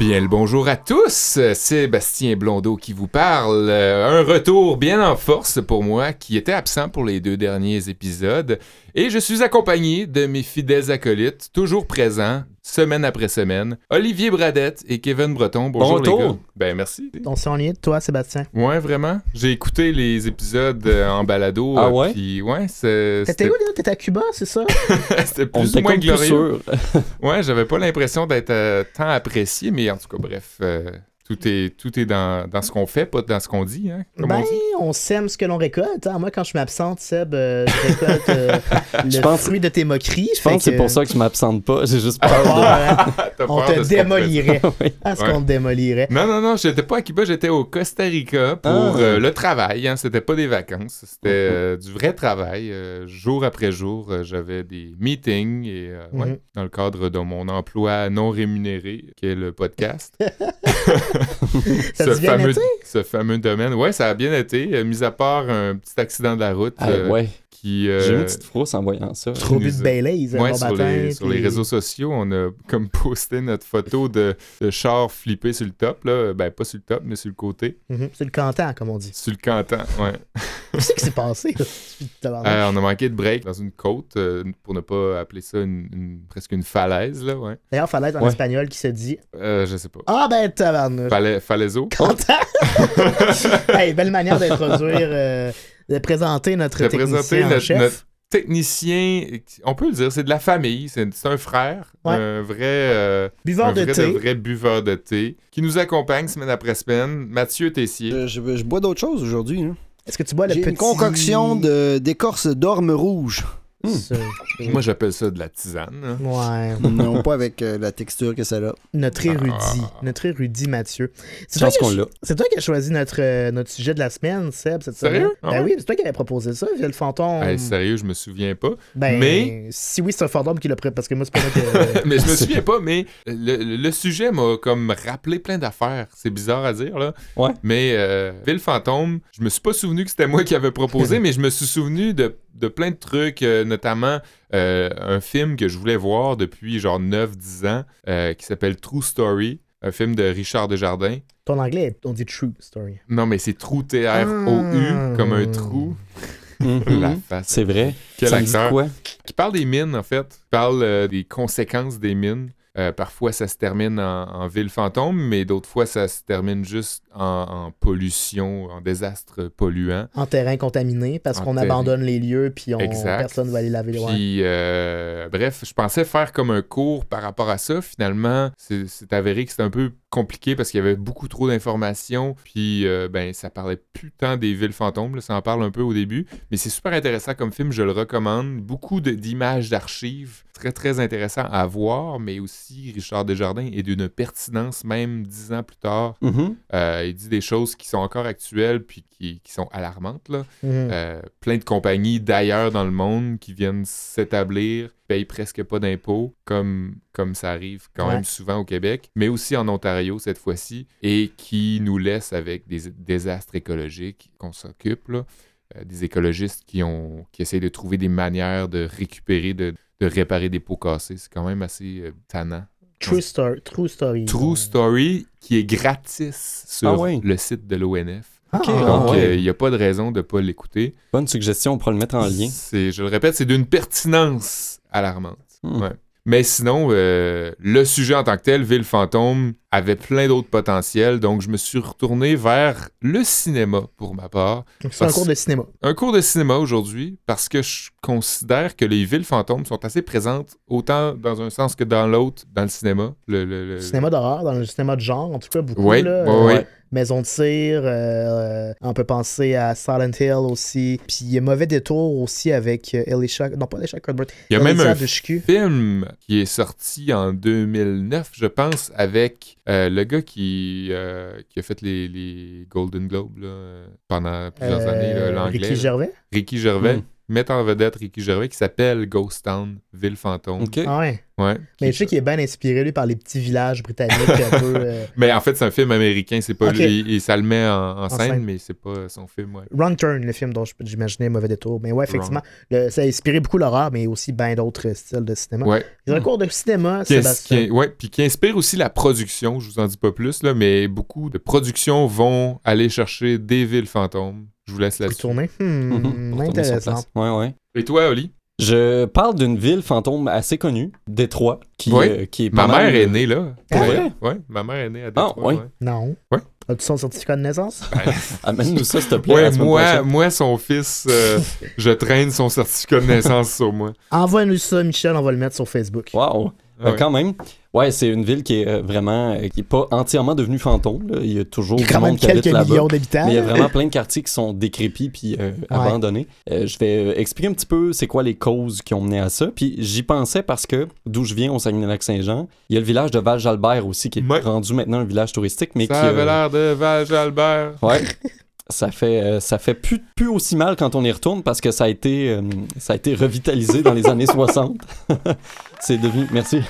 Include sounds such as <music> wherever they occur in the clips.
Bien le bonjour à tous, Sébastien Blondeau qui vous parle. Euh, un retour bien en force pour moi qui était absent pour les deux derniers épisodes. Et je suis accompagné de mes fidèles acolytes, toujours présents, semaine après semaine, Olivier Bradette et Kevin Breton. Bonjour Bon les gars. Ben merci. On s'est de toi, Sébastien. Ouais, vraiment. J'ai écouté les épisodes euh, en balado. Ah euh, ouais? Puis ouais, c'est- T'étais c'était où, là? T'étais à Cuba, c'est ça? <laughs> c'était On plus était ou moins glorieux. sûr. Ouais, j'avais pas l'impression d'être euh, tant apprécié, mais en tout cas, bref, euh, tout est, tout est dans, dans ce qu'on fait, pas dans ce qu'on dit, hein, comme ben, on dit. on sème ce que l'on récolte. hein. Moi, quand je m'absente, Seb, euh, je récolte euh, <laughs> le Je pense- fruit de tes moqueries. Je pense que c'est pour ça que je m'absente pas. <laughs> J'ai juste peur Ah, <laughs> on peur te de ce qu'on démolirait. Oui. Ah, ce Ouais. qu'on te démolirait. Non, non, non, j'étais pas à Cuba, j'étais au Costa Rica pour Ah. euh, le travail. Hein, c'était pas des vacances, c'était Mhm. euh, du vrai travail. euh, jour après jour, euh, j'avais des meetings et euh, ouais, Mhm. dans le cadre de mon emploi non rémunéré, qui est le podcast. <laughs> Ça a bien fameux, été? ce fameux domaine. Ouais, ça a bien été, euh, mis à part un petit accident de la route Ah, euh, ouais. Qui. euh, J'ai une petite frousse en voyant ça. Trop de Baileys, Ouais, sur, les, sur les réseaux sociaux, on a comme <laughs> posté notre photo de, de char flippé sur le top. Là. Ben, pas sur le top, mais sur le côté. Mhm, C'est le canton, comme on dit. Sur le canton, ouais. <laughs> Qu'est-ce qui s'est passé? <laughs> Euh, on a manqué de break dans une côte, euh, pour ne pas appeler ça une, une- presque une falaise, là, ouais. D'ailleurs, fallait être en Ouais. espagnol qui se dit Euh, je sais pas. Ah ben tabarnouche. Fala- falaiso? Canton! hey, belle manière d'introduire, euh, de présenter notre De technicien présenter en notre, chef. notre technicien, on peut le dire, c'est de la famille, c'est un frère, Ouais. un vrai... euh, Buveur un de vrai, thé. vrai buveur de thé, qui nous accompagne semaine après semaine, Mathieu Tessier. Je, je- je bois d'autres choses aujourd'hui. hein. Est-ce que tu bois le J'ai petit... une concoction de- d'écorce d'orme rouge. Ce- Moi, j'appelle ça de la tisane. Ouais. <laughs> non pas avec euh, la texture que ça a. Notre érudit. Ah. Notre érudit, Mathieu. C'est Je pense toi, qu'on l'a. c'est toi qui as choisi notre, euh, notre sujet de la semaine, Seb, cette Sérieux? semaine. Ah Ben ouais? oui, c'est toi qui avais proposé ça, le fantôme. Hey, sérieux, je me souviens pas. ben, mais- si oui, c'est un fantôme qui l'a prêt, parce que moi, c'est pas moi qui... <laughs> mais je me souviens pas, mais le, le sujet m'a comme rappelé plein d'affaires. C'est bizarre à dire, là. Ouais. Mais euh, Ville Fantôme, je me suis pas souvenu que c'était moi qui avais proposé, <laughs> mais je me suis souvenu de, de plein de trucs, euh, notamment euh, un film que je voulais voir depuis genre 9-10 ans, euh, qui s'appelle True Story, un film de Richard Desjardins. Ton anglais, on dit true story. Non, mais c'est Trou T-R-O-U, Ah. comme un trou. Mhm. La face. C'est vrai. Quel ça dit acteur. quoi? qui parle des mines, en fait. Qui parle euh, des conséquences des mines. Euh, parfois, ça se termine en, en ville fantôme, mais d'autres fois, ça se termine juste en, en pollution, en désastre polluant. En terrain contaminé, parce qu'on abandonne les lieux, puis on, personne va aller laver les. Puis, euh, bref, je pensais faire comme un cours par rapport à ça. Finalement, c'est c'est avéré que c'était un peu compliqué parce qu'il y avait beaucoup trop d'informations. Puis, euh, ben, ça parlait plus tant des villes fantômes. là, ça en parle un peu au début. Mais c'est super intéressant comme film, je le recommande. Beaucoup d'images d'archives. Très, très intéressant à voir. Mais aussi, Richard Desjardins est d'une pertinence, même dix ans plus tard. Mhm. Euh, il dit des choses qui sont encore actuelles puis qui, qui sont alarmantes. Là. Mhm. Euh, plein de compagnies d'ailleurs dans le monde qui viennent s'établir, payent presque pas d'impôts, comme, comme ça arrive quand Ouais. même souvent au Québec, mais aussi en Ontario cette fois-ci, et qui nous laissent avec des désastres écologiques qu'on s'occupe. là. Euh, des écologistes qui, ont, qui essayent de trouver des manières de récupérer, de, de réparer des pots cassés. C'est quand même assez euh, tannant. True, story, true story. True Story, qui est gratis sur Ah ouais. le site de l'ONF. Ah, ah, ah Donc, ouais. il n'y a pas de raison de ne pas l'écouter. Bonne suggestion, on pourra le mettre en lien. C'est, je le répète, c'est d'une pertinence alarmante. Hmm. Ouais. Mais sinon, euh, le sujet en tant que tel, Ville Fantôme, avait plein d'autres potentiels, donc je me suis retourné vers le cinéma pour ma part. Donc, C'est un cours de cinéma. Un cours de cinéma aujourd'hui, parce que je considère que les villes fantômes sont assez présentes, autant dans un sens que dans l'autre, dans le cinéma. Le, le- le- Cinéma d'horreur, dans le cinéma de genre, en tout cas, beaucoup. Ouais, là, Euh, ouais. Maison de tir, euh, on peut penser à Silent Hill aussi. Puis il y a mauvais détour aussi avec euh, Elisha, non pas Elisha Cuthbert, Il y a même un film qui est sorti en 2009, je pense, avec euh, le gars qui, euh, qui a fait les, les Golden Globes là, euh, pendant plusieurs Euh, années, l'anglais. Ricky là. Gervais? Ricky Gervais. Mm. Mettent en vedette Ricky Gervais qui s'appelle Ghost Town, Ville Fantôme. Ok. Ah ouais. Ouais. Mais je sais qu'il est bien inspiré, lui, par les petits villages britanniques un peu. euh, <laughs> Mais en fait, c'est un film américain, c'est pas lui, et ça le met en, en scène, scène. mais c'est pas son film, ouais. Wrong Turn, le film dont je- j'imaginais Mauvais Détour. Mais ouais, effectivement, le- ça a inspiré beaucoup l'horreur, mais aussi bien d'autres styles de cinéma. Ouais. Il y a un cours de cinéma, Sébastien. qui- ouais, puis qui inspire aussi la production, je vous en dis pas plus, là, mais beaucoup de productions vont aller chercher des villes fantômes. Je vous laisse Pour là-dessus. tourner. Hmm, Mhm. Pour intéressant. Ouais, ouais. Et toi, Oli? Je parle d'une ville fantôme assez connue, Détroit, qui, Oui. euh, qui est Ma mère est née là. Ah Ouais. Ouais, ma mère est née à Détroit. Ah, ouais. ouais. Non. Ouais. As-tu son certificat de naissance? <laughs> <laughs> Amène-nous ça, s'il te plaît. Ouais, moi, moi, son fils, euh, <laughs> je traîne son certificat de naissance sur moi. Envoie-nous ça, Michel, on va le mettre sur Facebook. Wow. Ah Euh, ouais. quand même. Ouais, c'est une ville qui est euh, vraiment. euh, qui est pas entièrement devenue fantôme. là. Il y a toujours Il y a du quand monde qui habite quelques là-bas. millions d'habitants. Mais il y a vraiment plein de quartiers qui sont décrépits puis euh, abandonnés. Euh, je vais expliquer un petit peu c'est quoi les causes qui ont mené à ça. Puis j'y pensais parce que d'où je viens au Saguenay-Lac-Saint-Jean, il y a le village de Val-Jalbert aussi qui est Ouais. rendu maintenant un village touristique, mais ça qui. avait euh, l'air de Val-Jalbert. Ouais. <laughs> Ça fait, euh, ça fait plus, plus aussi mal quand on y retourne parce que ça a été, euh, ça a été revitalisé dans les années <laughs> 60. C'est devenu. Merci.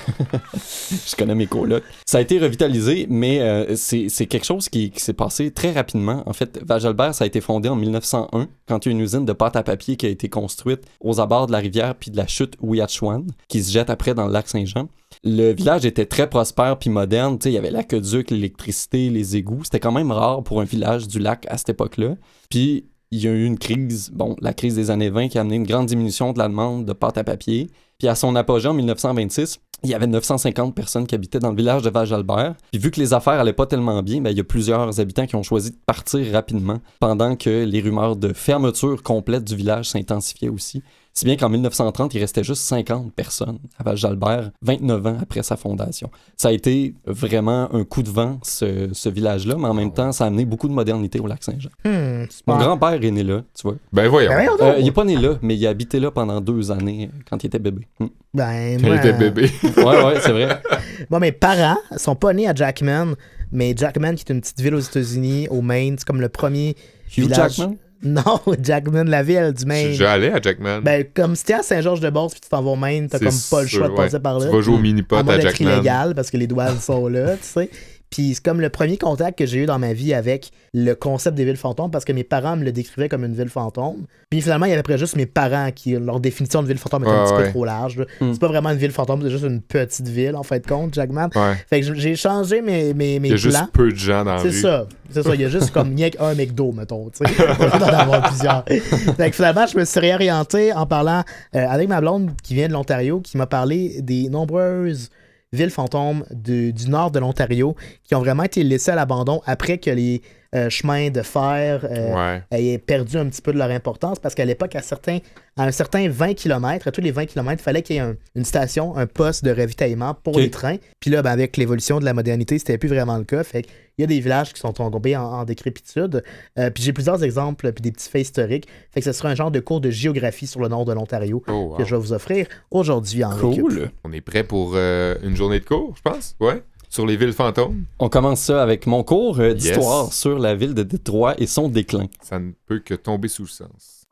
<laughs> Je connais mes colocs. Ça a été revitalisé, mais euh, c'est quelque chose qui, qui s'est passé très rapidement. En fait, Vajalbert, ça a été fondé en 1901 quand il y a une usine de pâte à papier qui a été construite aux abords de la rivière puis de la chute Ouiachuan qui se jette après dans le lac Saint-Jean. Le village était très prospère puis moderne. Il y avait l'aqueduc, l'électricité, les égouts. C'était quand même rare pour un village du lac à cette époque-là. Puis il y a eu une crise, bon, la crise des années 20 qui a amené une grande diminution de la demande de pâte à papier. Puis à son apogée en 1926, il y avait 950 personnes qui habitaient dans le village de Val-Jalbert. Puis vu que les affaires allaient pas tellement bien, ben, il y a plusieurs habitants qui ont choisi de partir rapidement pendant que les rumeurs de fermeture complète du village s'intensifiaient aussi. Si bien qu'en 1930, il restait juste 50 personnes à Val-Jalbert, 29 ans après sa fondation. Ça a été vraiment un coup de vent, ce, ce village-là, mais en même temps, ça a amené beaucoup de modernité au lac Saint-Jean. Hmm, Mon grand-père est né là, tu vois. Ben voyons. Ben, Euh, il est pas né là, mais il a habité là pendant deux années euh, quand il était bébé. Hmm. Ben, Quand il était bébé. Ouais, ouais, c'est vrai. <laughs> Moi, mes parents sont pas nés à Jackman, mais Jackman, qui est une petite ville aux États-Unis, au Maine, c'est comme le premier. Hugh village- Jackman? <laughs> Non, Jackman, la ville du Maine. déjà allé à Jackman. Ben, comme si t'es à Saint-Georges-de-Beauce puis tu t'en vas au Maine, t'as comme pas le sûr, choix de ouais. passer par là. Tu vas jouer au mini-pot à à, Jackman. illégal parce que les douanes sont là, tu sais. Puis c'est comme le premier contact que j'ai eu dans ma vie avec le concept des villes fantômes parce que mes parents me le décrivaient comme une ville fantôme. Puis finalement, il y avait après juste mes parents qui, leur définition de ville fantôme était un petit ouais. peu trop large. Hmm. C'est pas vraiment une ville fantôme, c'est juste une petite ville en fait de compte, Jackman. Ouais. Fait que j'ai changé mes, mes, mes Il y a plans. juste peu de gens dans la C'est ça. C'est ça. Il y a juste comme rien <laughs> qu'un McDo, mettons. Tu sais. Avoir plusieurs. Fait que finalement, je me suis réorienté en parlant euh, avec ma blonde qui vient de l'Ontario, qui m'a parlé des nombreuses villes fantômes du, du nord de l'Ontario qui ont vraiment été laissées à l'abandon après que les euh, chemins de fer euh, Ouais. aient perdu un petit peu de leur importance parce qu'à l'époque, à, certains, à un certain 20 km, à tous les 20 km, il fallait qu'il y ait un- une station, un poste de ravitaillement pour les trains. Puis là, ben, avec l'évolution de la modernité, c'était plus vraiment le cas. Fait il y a des villages qui sont tombés en, en décrépitude. Euh, puis j'ai plusieurs exemples, puis des petits faits historiques. Fait que ce sera un genre de cours de géographie sur le nord de l'Ontario Oh, wow. que je vais vous offrir aujourd'hui en récup. Cool. On est prêt pour euh, une journée de cours, je pense? Ouais. Sur les villes fantômes? On commence ça avec mon cours euh, d'histoire Yes. sur la ville de Détroit et son déclin. Ça ne peut que tomber sous le sens.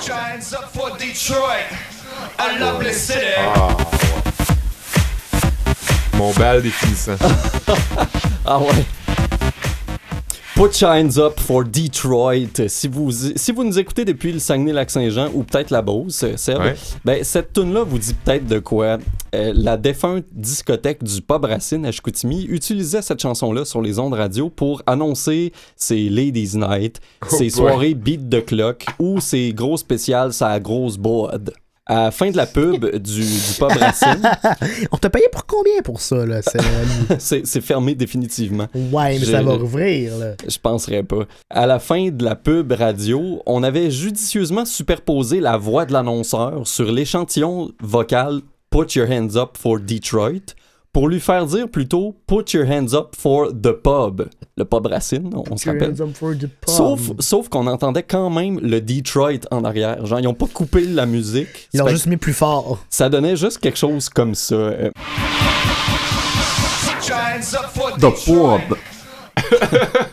Giants Mon bal définissant. <laughs> Ah ouais. Put Shines Up for Detroit. Si vous, si vous nous écoutez depuis le Saguenay-Lac-Saint-Jean ou peut-être la Beauce, Seb, Ouais. ben, cette tune-là vous dit peut-être de quoi. Euh, la défunte discothèque du Pub Racine à Chicoutimi utilisait cette chanson-là sur les ondes radio pour annoncer ses Ladies Night, Oh ses boy. soirées Beat the Clock ou ses gros spéciales sa grosse bod. À la fin de la pub du, du Pub Racine, <laughs> On t'a payé pour combien pour ça, là? <laughs> C'est fermé définitivement. ouais, mais ça va rouvrir, là. Je penserais pas. À la fin de la pub radio, on avait judicieusement superposé la voix de l'annonceur sur l'échantillon vocal Put your hands up for Detroit pour lui faire dire plutôt Put your hands up for the pub. Le pub Racine, on, se rappelle. Hands up for the pub. Sauf, sauf qu'on entendait quand même le Detroit en arrière. Genre, ils ont pas coupé la musique. Ils l'ont juste mis plus fort. Ça donnait juste quelque chose comme ça. euh, Giants up for The pub. <laughs>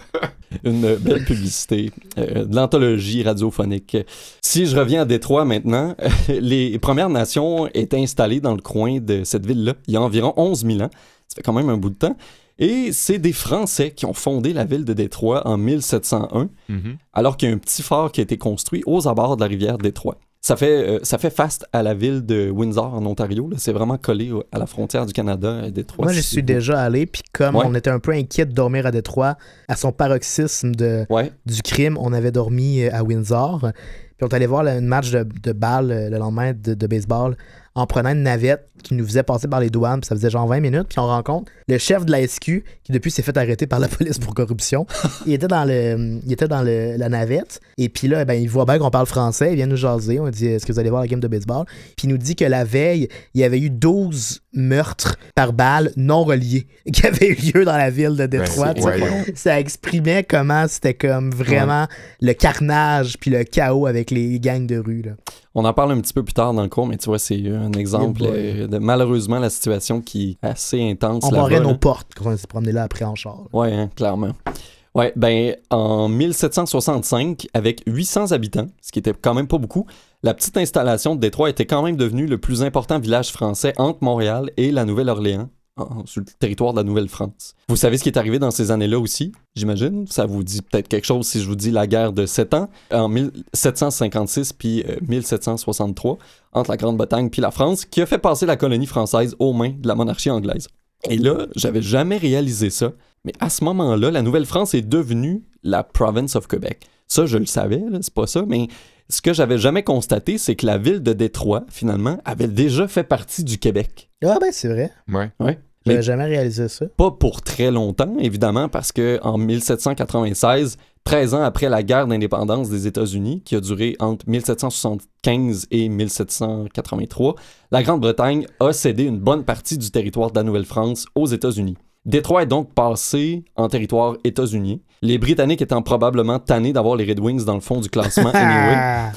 Une belle publicité euh, de l'anthologie radiophonique. Si je reviens à Détroit maintenant, <laughs> les Premières Nations étaient installées dans le coin de cette ville-là il y a environ 11 000 ans. Ça fait quand même un bout de temps. Et c'est des Français qui ont fondé la ville de Détroit en 1701, Mhm. alors qu'il y a un petit phare qui a été construit aux abords de la rivière Détroit. Ça fait, euh, ça fait face à la ville de Windsor en Ontario. C'est vraiment collé à la frontière du Canada, euh, Détroit. Moi, je suis déjà allé, puis comme Ouais. on était un peu inquiet de dormir à Détroit, à son paroxysme de, Ouais, du crime, on avait dormi euh, à Windsor. Puis on est allé voir une match de, de balle euh, le lendemain de, de baseball en prenant une navette qui nous faisait passer par les douanes. Puis ça faisait genre 20 minutes. Puis on rencontre le chef de la SQ qui depuis s'est fait arrêter par la <laughs> police pour corruption. il était dans le, il était dans le- la navette. Et puis là, ben, il voit bien qu'on parle français. Il vient nous jaser. On dit Est-ce que vous allez voir la game de baseball? Puis il nous dit que la veille, il y avait eu 12 meurtres par balle non reliés <laughs> qui avaient eu lieu dans la ville de Détroit. Ben, voyons. ça exprimait comment c'était comme vraiment le carnage puis le chaos avec les gangs de rue. Là. On en parle un petit peu plus tard dans le cours, mais tu vois, c'est un exemple euh, de malheureusement la situation qui est assez intense. On barrait là. nos portes quand on s'est promené là après en char. Ouais, hein, clairement. Ouais, ben en 1765, avec 800 habitants, ce qui était quand même pas beaucoup, la petite installation de Détroit était quand même devenue le plus important village français entre Montréal et la Nouvelle-Orléans, sur le territoire de la Nouvelle-France. Vous savez ce qui est arrivé dans ces années-là aussi, j'imagine? Ça vous dit peut-être quelque chose si je vous dis la guerre de 7 ans, en 1756 puis euh, 1763, entre la Grande-Bretagne puis la France, qui a fait passer la colonie française aux mains de la monarchie anglaise. Et là, j'avais jamais réalisé ça, mais à ce moment-là, la Nouvelle-France est devenue la province of Quebec. Ça, je le savais, c'est pas ça, mais ce que j'avais jamais constaté, c'est que la ville de Détroit, finalement, avait déjà fait partie du Québec. Ah ben c'est vrai. Ouais. Ouais. J'avais Mais- jamais réalisé ça. Pas pour très longtemps, évidemment, parce que en 1796, 13 ans après la guerre d'indépendance des États-Unis, qui a duré entre 1775 et 1783, la Grande-Bretagne a cédé une bonne partie du territoire de la Nouvelle-France aux États-Unis. Détroit est donc passé en territoire états-unien. Les Britanniques étant probablement tannés d'avoir les Red Wings dans le fond du classement <laughs> anyway.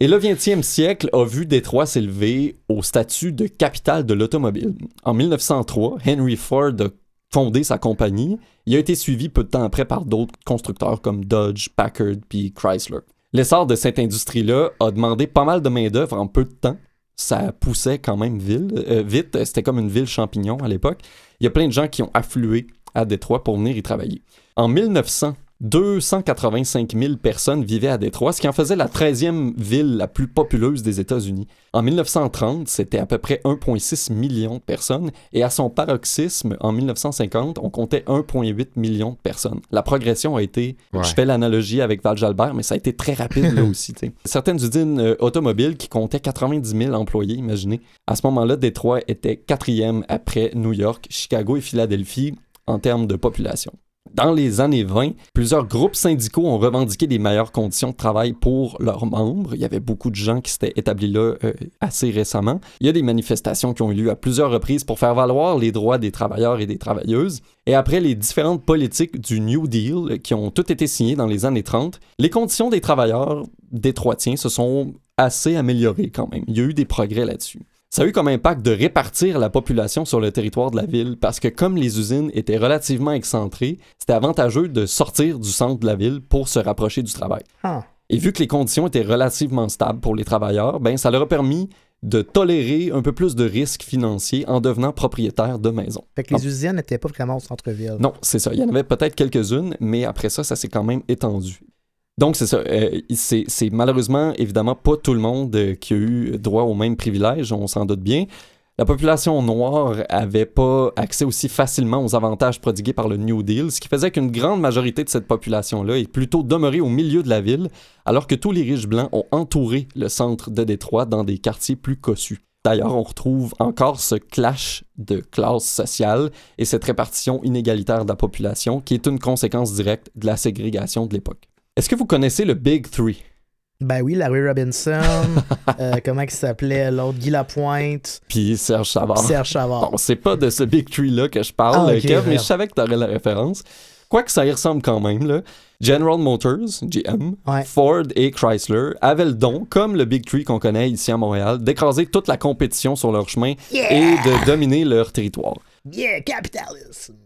Et le 20e siècle a vu Détroit s'élever au statut de capitale de l'automobile. En 1903, Henry Ford a fondé sa compagnie. Il a été suivi peu de temps après par d'autres constructeurs comme Dodge, Packard puis Chrysler. L'essor de cette industrie-là a demandé pas mal de main-d'œuvre en peu de temps. Ça poussait quand même ville, euh, vite. C'était comme une ville champignon à l'époque. Il y a plein de gens qui ont afflué à Détroit pour venir y travailler. En 1900, 285 000 personnes vivaient à Détroit, ce qui en faisait la 13e ville la plus populeuse des États-Unis. En 1930, c'était à peu près 1,6 million de personnes, et à son paroxysme, en 1950, on comptait 1,8 million de personnes. La progression a été, Ouais. je fais l'analogie avec Val-Jalbert, mais ça a été très rapide là <laughs> aussi. Certaines usines euh, automobiles qui comptaient 90 000 employés, imaginez. À ce moment-là, Détroit était quatrième après New York, Chicago et Philadelphie en termes de population. Dans les années 20, plusieurs groupes syndicaux ont revendiqué des meilleures conditions de travail pour leurs membres. Il y avait beaucoup de gens qui s'étaient établis là euh, assez récemment. Il y a des manifestations qui ont eu lieu à plusieurs reprises pour faire valoir les droits des travailleurs et des travailleuses. Et après les différentes politiques du New Deal euh, qui ont toutes été signées dans les années 30, les conditions des travailleurs détroitiens se sont assez améliorées quand même. Il y a eu des progrès là-dessus. Ça a eu comme impact de répartir la population sur le territoire de la ville parce que comme les usines étaient relativement excentrées, c'était avantageux de sortir du centre de la ville pour se rapprocher du travail. ah. Et vu que les conditions étaient relativement stables pour les travailleurs, ben ça leur a permis de tolérer un peu plus de risques financiers en devenant propriétaires de maisons. Fait que les usines n'étaient pas vraiment au centre-ville. Non, c'est ça. Il y en avait peut-être quelques-unes, mais après ça, ça s'est quand même étendu. Donc, c'est ça. Euh, c'est malheureusement, évidemment, pas tout le monde euh, qui a eu droit aux mêmes privilèges, on s'en doute bien. La population noire avait pas accès aussi facilement aux avantages prodigués par le New Deal, ce qui faisait qu'une grande majorité de cette population-là est plutôt demeurée au milieu de la ville, alors que tous les riches blancs ont entouré le centre de Détroit dans des quartiers plus cossus. D'ailleurs, on retrouve encore ce clash de classe sociale et cette répartition inégalitaire de la population qui est une conséquence directe de la ségrégation de l'époque. Est-ce que vous connaissez le Big Three? Ben oui, Larry Robinson, <laughs> euh, comment il s'appelait l'autre, Guy Lapointe, Puis Serge Savard. Serge Chavard. Bon, c'est pas de ce Big Tree-là que je parle, Ah, Kev, mais je savais que t'aurais la référence. Quoique ça y ressemble quand même, là. General Motors, GM, Ouais. Ford et Chrysler avaient le don, comme le Big Tree qu'on connaît ici à Montréal, d'écraser toute la compétition sur leur chemin et de dominer leur territoire. Yeah!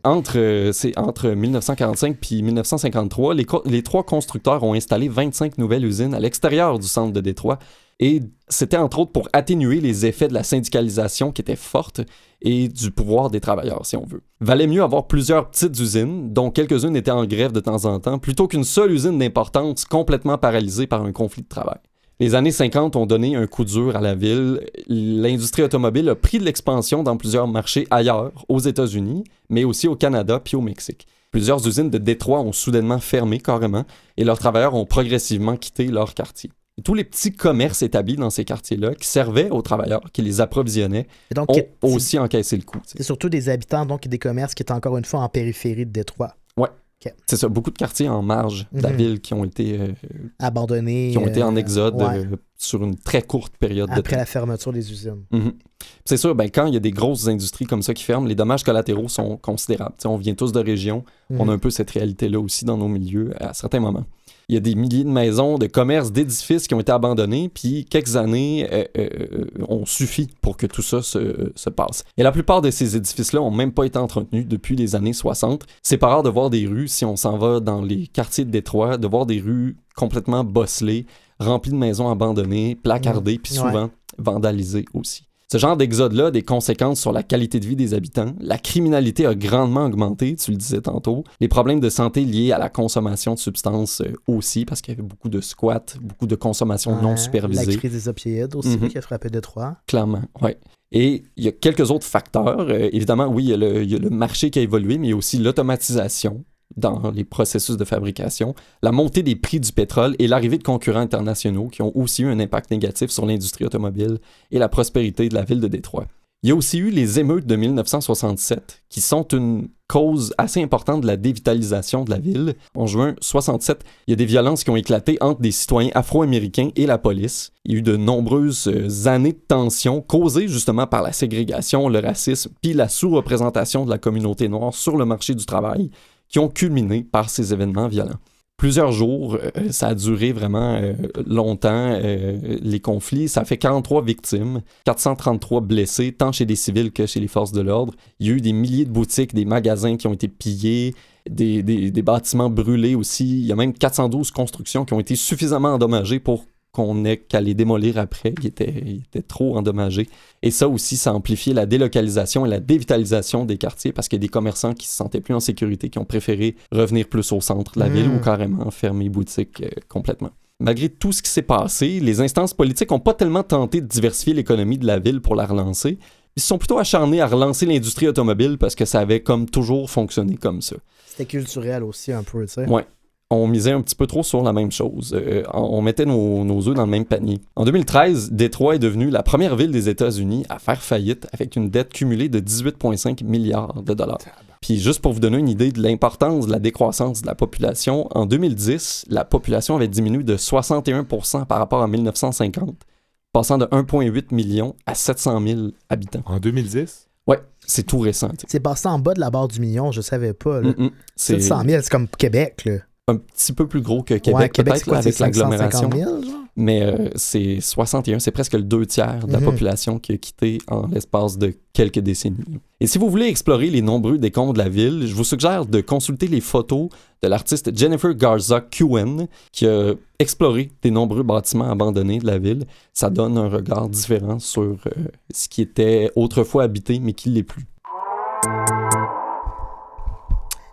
Entre, euh, c'est entre 1945 puis 1953, les, les trois constructeurs ont installé 25 nouvelles usines à l'extérieur du centre de Détroit. Et c'était entre autres pour atténuer les effets de la syndicalisation qui était forte et du pouvoir des travailleurs, si on veut. Valait mieux avoir plusieurs petites usines, dont quelques-unes étaient en grève de temps en temps, plutôt qu'une seule usine d'importance complètement paralysée par un conflit de travail. Les années 50 ont donné un coup dur à la ville. L'industrie automobile a pris de l'expansion dans plusieurs marchés ailleurs, aux États-Unis, mais aussi au Canada puis au Mexique. Plusieurs usines de Détroit ont soudainement fermé carrément et leurs travailleurs ont progressivement quitté leur quartier. Et tous les petits commerces établis dans ces quartiers-là qui servaient aux travailleurs, qui les approvisionnaient, Et donc, ont aussi encaissé le coup. c'est surtout des habitants donc des commerces qui étaient encore une fois en périphérie de Détroit, C'est ça, beaucoup de quartiers en marge de la Mhm. ville qui ont été, euh, abandonnés. qui ont été en euh, exode ouais, euh, sur une très courte période de après temps. la fermeture des usines. Mhm. C'est sûr, ben, quand il y a des grosses industries comme ça qui ferment, les dommages collatéraux sont considérables. On vient tous de régions, on a Mhm. un peu cette réalité-là aussi dans nos milieux à certains moments. Il y a des milliers de maisons, de commerces, d'édifices qui ont été abandonnés, puis quelques années euh, euh, ont suffi pour que tout ça se, se passe. Et la plupart de ces édifices-là ont même pas été entretenus depuis les années 60. C'est pas rare de voir des rues, si on s'en va dans les quartiers de Détroit, de voir des rues complètement bosselées, remplies de maisons abandonnées, placardées, puis Ouais. souvent vandalisées aussi. Ce genre d'exode-là a des conséquences sur la qualité de vie des habitants. La criminalité a grandement augmenté, tu le disais tantôt. Les problèmes de santé liés à la consommation de substances euh, aussi, parce qu'il y avait beaucoup de squats, beaucoup de consommation non supervisée. La crise des opioïdes aussi Mhm. qui a frappé Détroit. Clairement, oui. Et il y a quelques autres facteurs. Euh, évidemment, oui, il y, a le, il y a le marché qui a évolué, mais il y a aussi l'automatisation dans les processus de fabrication, la montée des prix du pétrole et l'arrivée de concurrents internationaux qui ont aussi eu un impact négatif sur l'industrie automobile et la prospérité de la ville de Détroit. Il y a aussi eu les émeutes de 1967, qui sont une cause assez importante de la dévitalisation de la ville. En juin 67, il y a des violences qui ont éclaté entre des citoyens afro-américains et la police. Il y a eu de nombreuses euh, années de tensions causées justement par la ségrégation, le racisme, puis la sous-représentation de la communauté noire sur le marché du travail, qui ont culminé par ces événements violents plusieurs jours. euh, ça a duré vraiment euh, longtemps, euh, les conflits. Ça fait 43 victimes, 433 blessés, tant chez les civils que chez les forces de l'ordre. Il y a eu des milliers de boutiques, des magasins qui ont été pillés, des, des- des bâtiments brûlés aussi. Il y a même 412 constructions qui ont été suffisamment endommagées pour qu'on ait qu'à les démolir après. Ils étaient, ils étaient trop endommagés. Et ça aussi, ça a amplifié la délocalisation et la dévitalisation des quartiers parce qu'il y a des commerçants qui se sentaient plus en sécurité, qui ont préféré revenir plus au centre de la ville ou carrément fermer boutique euh, complètement. Malgré tout ce qui s'est passé, les instances politiques n'ont pas tellement tenté de diversifier l'économie de la ville pour la relancer. Ils se sont plutôt acharnés à relancer l'industrie automobile parce que ça avait comme toujours fonctionné comme ça. C'était culturel aussi un peu, tu sais. Ouais. On misait un petit peu trop sur la même chose. Euh, on mettait nos, nos œufs dans le même panier. En 2013, Détroit est devenue la première ville des États-Unis à faire faillite avec une dette cumulée de 18,5 milliards de dollars. Puis juste pour vous donner une idée de l'importance de la décroissance de la population, en 2010, la population avait diminué de 61% par rapport à 1950, passant de 1,8 million à 700 000 habitants. En 2010? Ouais, c'est tout récent. C'est passé en bas de la barre du million, je savais pas. Là. Mm, mm. C'est 700 000, c'est comme Québec. Là. Un petit peu plus gros que Québec, ouais, peut-être, avec l'agglomération. 550 000, genre? Mais euh, c'est 61, c'est presque le deux tiers de la Mhm. population qui a quitté en l'espace de quelques décennies. Et si vous voulez explorer les nombreux décombres de la ville, je vous suggère de consulter les photos de l'artiste Jennifer Garza Cohen, qui a exploré des nombreux bâtiments abandonnés de la ville. Ça donne un regard différent sur euh, ce qui était autrefois habité, mais qui l'est plus.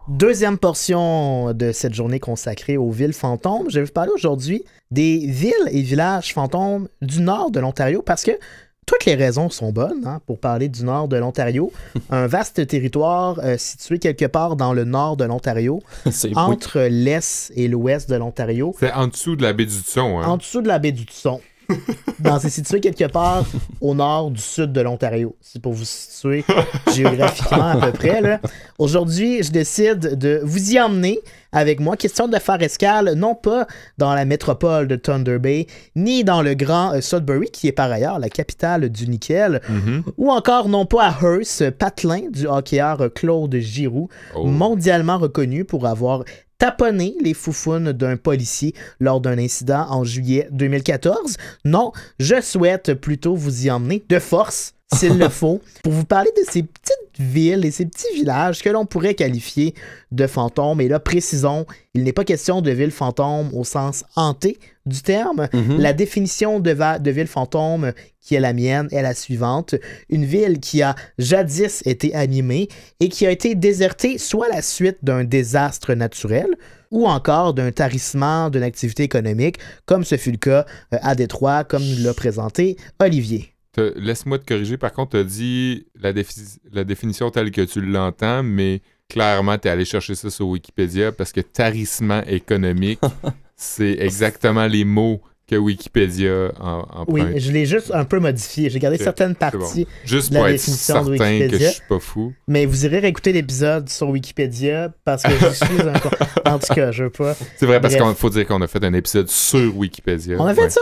Deuxième portion de cette journée consacrée aux villes fantômes. Je vais vous parler aujourd'hui des villes et villages fantômes du nord de l'Ontario parce que toutes les raisons sont bonnes hein, pour parler du nord de l'Ontario. <laughs> Un vaste territoire euh, situé quelque part dans le nord de l'Ontario, <laughs> entre l'est et l'ouest de l'Ontario, C'est en dessous de la baie du Thon, hein? en dessous de la baie du Tusson. Dans- C'est situé quelque part au nord du sud de l'Ontario. C'est pour vous situer géographiquement à peu près. là. Aujourd'hui, je décide de vous y emmener avec moi. Question de faire escale, non pas dans la métropole de Thunder Bay, ni dans le grand euh, Sudbury, qui est par ailleurs la capitale du nickel, Mhm. ou encore non pas à Hearst, patelin du hockeyeur Claude Giroux, Oh. mondialement reconnu pour avoir taponné les foufounes d'un policier lors d'un incident en juillet 2014. Non, je souhaite plutôt vous y emmener de force s'il le faut, pour vous parler de ces petites villes et ces petits villages que l'on pourrait qualifier de fantômes. Et là, précisons, il n'est pas question de ville fantôme au sens hanté du terme. Mhm. La définition de, de ville fantôme qui est la mienne est la suivante. Une ville qui a jadis été animée et qui a été désertée soit à la suite d'un désastre naturel ou encore d'un tarissement d'une activité économique, comme ce fut le cas euh, à Détroit, comme l'a présenté Olivier. Laisse-moi te corriger. Par contre, tu as dit la, défi- la définition telle que tu l'entends, mais clairement, tu es allé chercher ça sur Wikipédia parce que tarissement économique, <laughs> c'est exactement les mots que Wikipédia en, Oui, je l'ai juste un peu modifié. J'ai gardé certaines bon. parties, Juste la pour être définition de certain que je suis pas fou. mais vous irez réécouter l'épisode sur Wikipédia parce que je suis <laughs> un... En tout cas, je veux pas... C'est vrai, parce qu'il faut dire qu'on a fait un épisode sur Wikipédia. On a fait Ouais. ça.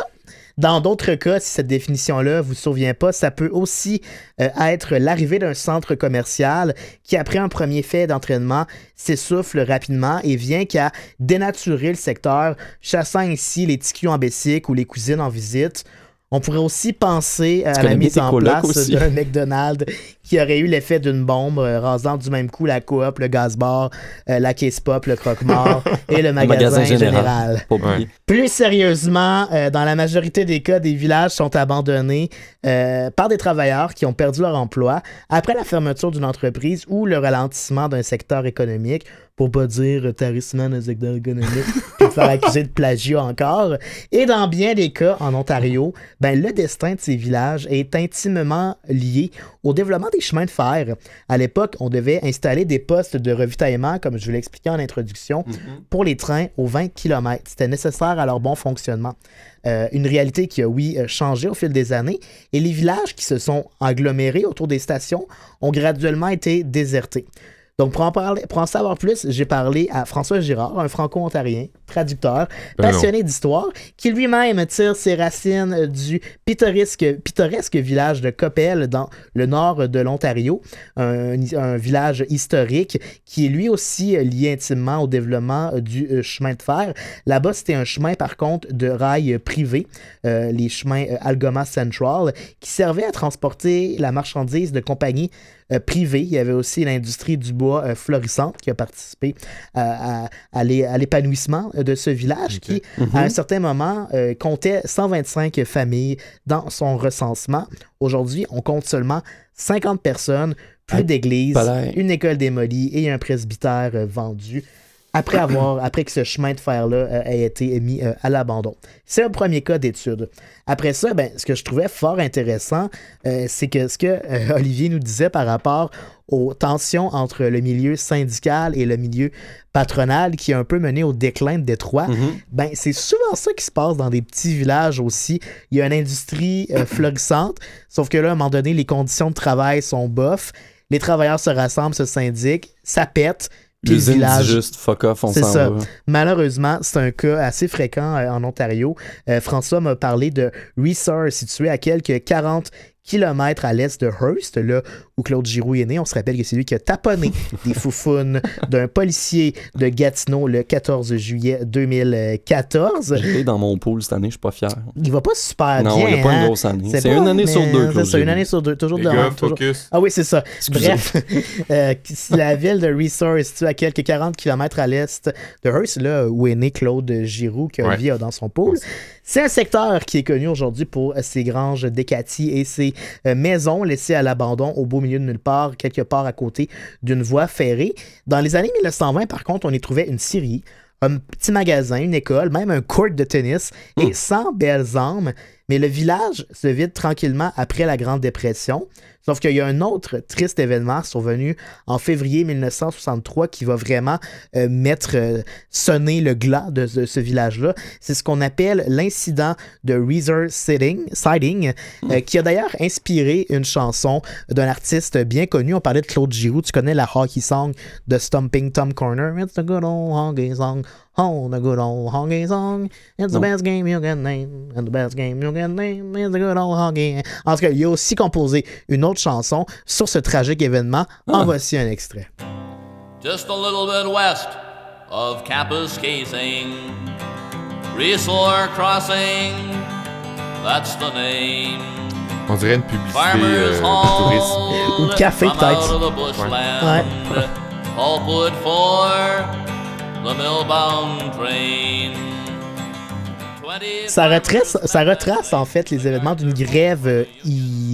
Dans d'autres cas, si cette définition-là vous souvient pas, ça peut aussi euh, être l'arrivée d'un centre commercial qui, après un premier fait d'entraînement, s'essouffle rapidement et vient qu'à dénaturer le secteur, chassant ainsi les ticus en bessic ou les cousines en visite. On pourrait aussi penser à la mise en place d'un McDonald's qui aurait eu l'effet d'une bombe, euh, rasant du même coup la coop, le gaz bar, euh, la case pop, le croque-mort et le <laughs> magasin, magasin général. Ouais. Plus sérieusement, euh, dans la majorité des cas, des villages sont abandonnés euh, par des travailleurs qui ont perdu leur emploi après la fermeture d'une entreprise ou le ralentissement d'un secteur économique, pour pas dire tarissement d'un secteur économique, <laughs> puis te faire accuser de plagiat encore. Et dans bien des cas, en Ontario, ben, le destin de ces villages est intimement lié au développement des chemins de fer. À l'époque, on devait installer des postes de ravitaillement, comme je vous l'ai expliqué en introduction, pour les trains aux 20 km. C'était nécessaire à leur bon fonctionnement. Euh, une réalité qui a, oui, changé au fil des années, et les villages qui se sont agglomérés autour des stations ont graduellement été désertés. Donc, pour en, parler, pour en savoir plus, j'ai parlé à François Girard, un franco-ontarien, traducteur, Ben non. passionné d'histoire, qui lui-même tire ses racines du pittoresque, pittoresque village de Coppel dans le nord de l'Ontario, un, un village historique qui est lui aussi lié intimement au développement du euh, chemin de fer. Là-bas, c'était un chemin, par contre, de rail euh, privé, euh, les chemins euh, Algoma Central, qui servait à transporter la marchandise de compagnies euh. Il y avait aussi l'industrie du bois euh, florissante qui a participé à, à- à l'é- à l'épanouissement euh, de ce village qui, à un certain moment, euh, comptait 125 familles dans son recensement. Aujourd'hui, on compte seulement 50 personnes, plus d'églises, une école démolie et un presbytère euh, vendu après avoir après que ce chemin de fer là euh, ait été mis euh, à l'abandon. C'est un premier cas d'étude. Après ça, ben, ce que je trouvais fort intéressant, euh, c'est que ce que Olivier nous disait par rapport aux tensions entre le milieu syndical et le milieu patronal qui a un peu mené au déclin de Détroit, Mhm. ben, c'est souvent ça qui se passe dans des petits villages aussi. Il y a une industrie euh, <coughs> florissante, sauf que là, à un moment donné, les conditions de travail sont bof. Les travailleurs se rassemblent, se syndiquent, ça pète. Village juste fuck off, on C'est s'en ça. va. Malheureusement, c'est un cas assez fréquent euh, en Ontario. Euh, François m'a parlé de Resource, situé à quelques 40 km à l'est de Hearst, là où Claude Giroux est né. On se rappelle que c'est lui qui a taponné <laughs> des foufounes d'un policier de Gatineau le 14 juillet 2014. J'étais dans mon pool cette année, je suis pas fier. Il va pas super non, bien. il n'y a pas hein? une grosse année. C'est une année sur deux, C'est Claude une année sur deux. Toujours gars, toujours- focus. ah oui, c'est ça. Excusez. Bref, <laughs> euh, la ville de Resource est située à quelques 40 km à l'est de Hearst, là où est né Claude Giroux, que Ouais. Olivier a dans son pôle. C'est un secteur qui est connu aujourd'hui pour ses granges Decati et ses euh, maisons laissées à l'abandon au beau milieu de nulle part, quelque part à côté d'une voie ferrée. Dans les années 1920, par contre, on y trouvait une scierie, un petit magasin, une école, même un court de tennis et 100 belles âmes. Mais le village se vide tranquillement après la Grande Dépression. Sauf qu'il y a un autre triste événement survenu en février 1963 qui va vraiment euh, mettre euh, sonner le glas de, ce- ce village-là. C'est ce qu'on appelle l'incident de Reeser Siding, Siding euh, qui a d'ailleurs inspiré une chanson d'un artiste bien connu. On parlait de Claude Giroux. Tu connais la hockey song de Stomping Tom Corner? It's the good old hockey song. Oh, the good old hockey song. It's the Non. best game you can name. And the best game you can name is the good old hockey. En tout cas, il a aussi composé une autre chanson sur ce tragique événement. En voici un extrait. just a little bit west of Kapuskasing. Resor Crossing, that's the name. On dirait une publicité Farmers euh, de tourisme. Hall Ou de café, from peut-être. out of the bushland. Pulpwood for the millbound train. 25 Ça retrace, en fait les événements d'une grève euh,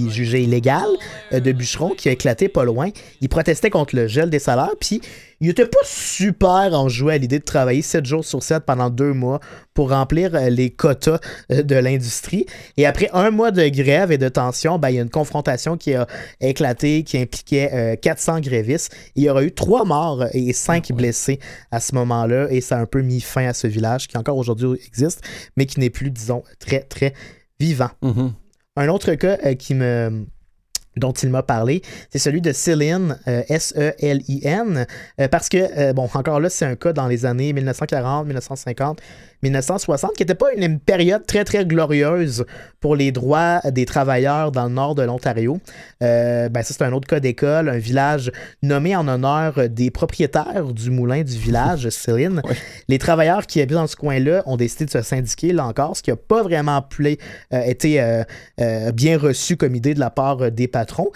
jugée illégale euh, de bûcherons qui a éclaté pas loin. Ils protestaient contre le gel des salaires, puis ils étaient pas super enjoués à l'idée de travailler 7 jours sur 7 pendant deux mois pour remplir euh, les quotas euh, de l'industrie. Et après un mois de grève et de tension, ben, il y a une confrontation qui a éclaté, qui impliquait euh, 400 grévistes. Il y aura eu trois morts et cinq blessés à ce moment-là, et ça a un peu mis fin à ce village qui encore aujourd'hui existe, mais qui n'est plus, disons, très, très vivant. Mhm. Un autre cas euh, qui me dont il m'a parlé, c'est celui de Céline, euh, S-E-L-I-N, euh, parce que, euh, bon, encore là, c'est un cas dans les années 1940, 1950, 1960, qui n'était pas une, période très, très glorieuse pour les droits des travailleurs dans le nord de l'Ontario. Euh, ben, ça, c'est un autre cas d'école, un village nommé en honneur des propriétaires du moulin du village, <laughs> Céline. Les travailleurs qui habitent dans ce coin-là ont décidé de se syndiquer, là encore, ce qui n'a pas vraiment pla- euh, été euh, bien reçu comme idée de la part des patrons,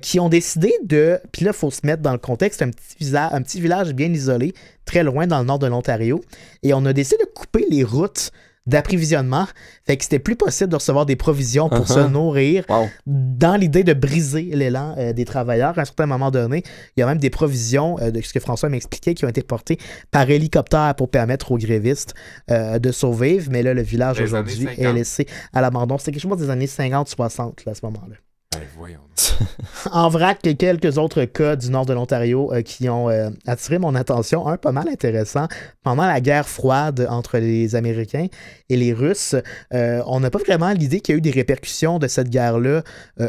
qui ont décidé de. Puis là, il faut se mettre dans le contexte, un petit, visa- un petit village bien isolé, très loin dans le nord de l'Ontario. Et on a décidé de couper les routes d'approvisionnement. Fait que c'était plus possible de recevoir des provisions pour se Uh-huh. nourrir Wow. dans l'idée de briser l'élan euh, des travailleurs. À un certain moment donné, il y a même des provisions, euh, de ce que François m'expliquait, qui ont été portées par hélicoptère pour permettre aux grévistes euh, de survivre. Mais là, le village aujourd'hui est 50. laissé à l'abandon. C'était quelque chose des années 50-60 là, à ce moment-là. Ben. <laughs> En vrac, quelques autres cas du nord de l'Ontario euh, qui ont euh, attiré mon attention. Un pas mal intéressant. Pendant la guerre froide entre les Américains et les Russes, euh, on n'a pas vraiment l'idée qu'il y a eu des répercussions de cette guerre-là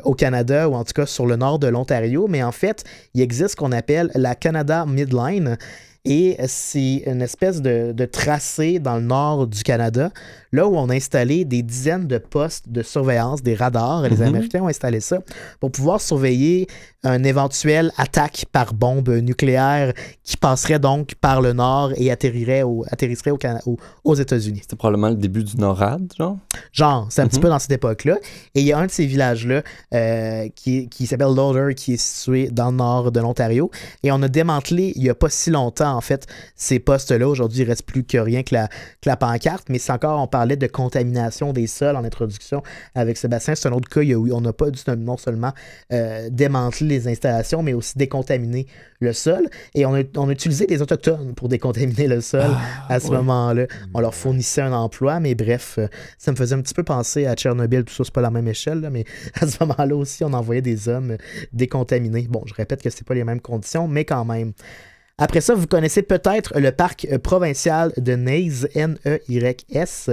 au Canada ou en tout cas sur le nord de l'Ontario. Mais en fait, il existe ce qu'on appelle la Canada Midline. Et c'est une espèce de, de tracé dans le nord du Canada, là où on a installé des dizaines de postes de surveillance, des radars. Les Mhm. Américains ont installé ça pour pouvoir surveiller une éventuelle attaque par bombe nucléaire qui passerait donc par le nord et atterrirait au, atterrisserait au Cana- au- aux États-Unis. C'était probablement le début du NORAD, genre? Genre, c'est un petit Mhm. peu dans cette époque-là. Et il y a un de ces villages-là euh, qui, qui s'appelle Lauder, qui est situé dans le nord de l'Ontario. Et on a démantelé, il n'y a pas si longtemps, en fait, ces postes-là. Aujourd'hui, il ne reste plus que rien que la, que la pancarte. Mais c'est encore, on parlait de contamination des sols en introduction avec Sébastien. C'est un autre cas eu- on n'a pas dû non seulement euh, démanteler les installations, mais aussi décontaminer le sol. Et on a, on a utilisé des autochtones pour décontaminer le sol à ce ouais. moment-là. On leur fournissait un emploi, mais bref, euh, ça me faisait un petit peu penser à Tchernobyl, tout ça, c'est pas la même échelle, là, mais <laughs> à ce moment-là aussi, on envoyait des hommes décontaminés. Bon, je répète que c'est pas les mêmes conditions, mais quand même. Après ça, vous connaissez peut-être le parc euh, provincial de Nays, N-E-Y-S,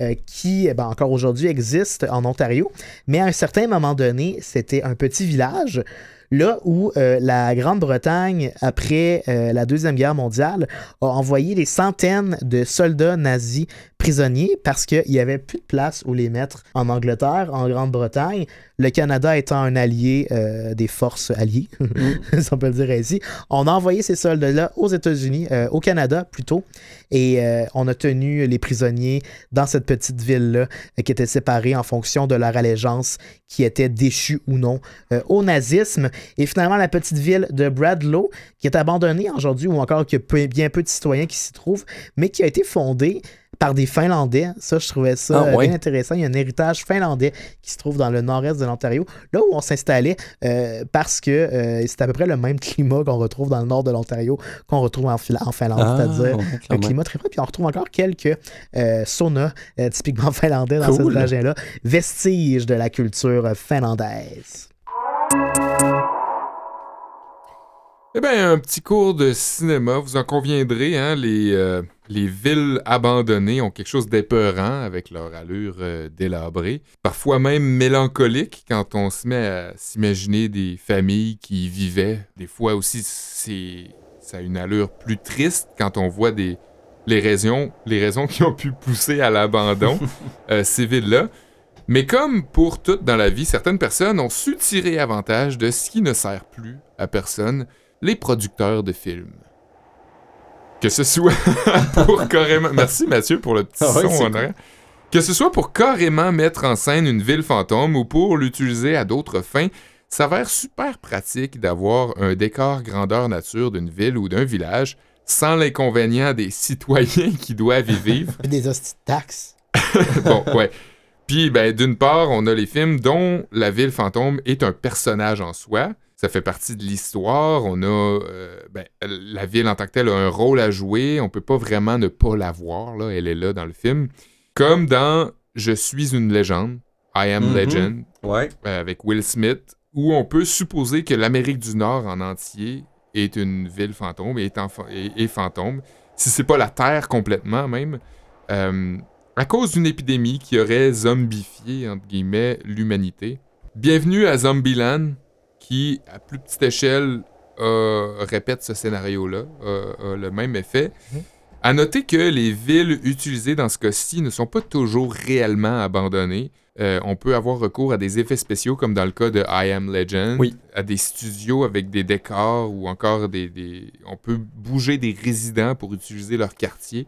euh, qui, eh ben, encore aujourd'hui, existe en Ontario. Mais à un certain moment donné, c'était un petit village là où euh, la Grande-Bretagne, après euh, la Deuxième Guerre mondiale, a envoyé des centaines de soldats nazis prisonniers parce qu'il n'y avait plus de place où les mettre en Angleterre, en Grande-Bretagne. Le Canada étant un allié euh, des forces alliées, <laughs> si on peut le dire ainsi. On a envoyé ces soldats-là aux États-Unis, au Canada plutôt, et on a tenu les prisonniers dans cette petite ville-là qui était séparée en fonction de leur allégeance qui était déchue ou non au nazisme. Et finalement, la petite ville de Bradlow, qui est abandonnée aujourd'hui, ou encore qu'il y a bien peu de citoyens qui s'y trouvent, mais qui a été fondée par des Finlandais. Ça, je trouvais ça Ah, euh, ouais? bien intéressant. Il y a un héritage finlandais qui se trouve dans le nord-est de l'Ontario, là où on s'installait euh, parce que euh, c'est à peu près le même climat qu'on retrouve dans le nord de l'Ontario qu'on retrouve en, Finlande, Ah, c'est-à-dire ouais, un climat très froid. Puis on retrouve encore quelques euh, saunas typiquement <laughs> finlandais dans Cool. ce région-là, vestiges de la culture finlandaise. Eh bien, un petit cours de cinéma, vous en conviendrez, hein, les, euh, les villes abandonnées ont quelque chose d'épeurant avec leur allure euh, délabrée, parfois même mélancolique quand on se met à s'imaginer des familles qui y vivaient. Des fois aussi, c'est ça a une allure plus triste quand on voit des, les, raisons, les raisons qui ont pu pousser à l'abandon <laughs> euh, ces villes-là. Mais comme pour tout dans la vie, certaines personnes ont su tirer avantage de ce qui ne sert plus à personne, les producteurs de films. Que ce soit <laughs> pour carrément... Merci Mathieu pour le petit Ah ouais, son en. Que ce soit pour carrément mettre en scène une ville fantôme ou pour l'utiliser à d'autres fins, s'avère super pratique d'avoir un décor grandeur nature d'une ville ou d'un village sans l'inconvénient des citoyens qui doivent y vivre. Puis <laughs> des hosties taxes. <laughs> bon, ouais. Puis, ben, d'une part, on a les films dont la ville fantôme est un personnage en soi. Ça fait partie de l'histoire. On a. euh, ben, la ville en tant que telle a un rôle à jouer. On peut pas vraiment ne pas la voir, là. Elle est là dans le film. Comme dans Je suis une légende, I Am Mhm. Legend, Ouais. euh, avec Will Smith, où on peut supposer que l'Amérique du Nord en entier est une ville fantôme et est, fantôme, si c'est pas la Terre complètement même, euh, à cause d'une épidémie qui aurait zombifié, entre guillemets, l'humanité. Bienvenue à Zombieland, qui, à plus petite échelle, euh, répète ce scénario-là, euh, a le même effet. Mhm. À noter que les villes utilisées dans ce cas-ci ne sont pas toujours réellement abandonnées. Euh, on peut avoir recours à des effets spéciaux comme dans le cas de I Am Legend, Oui. à des studios avec des décors ou encore des, des- On peut bouger des résidents pour utiliser leur quartier.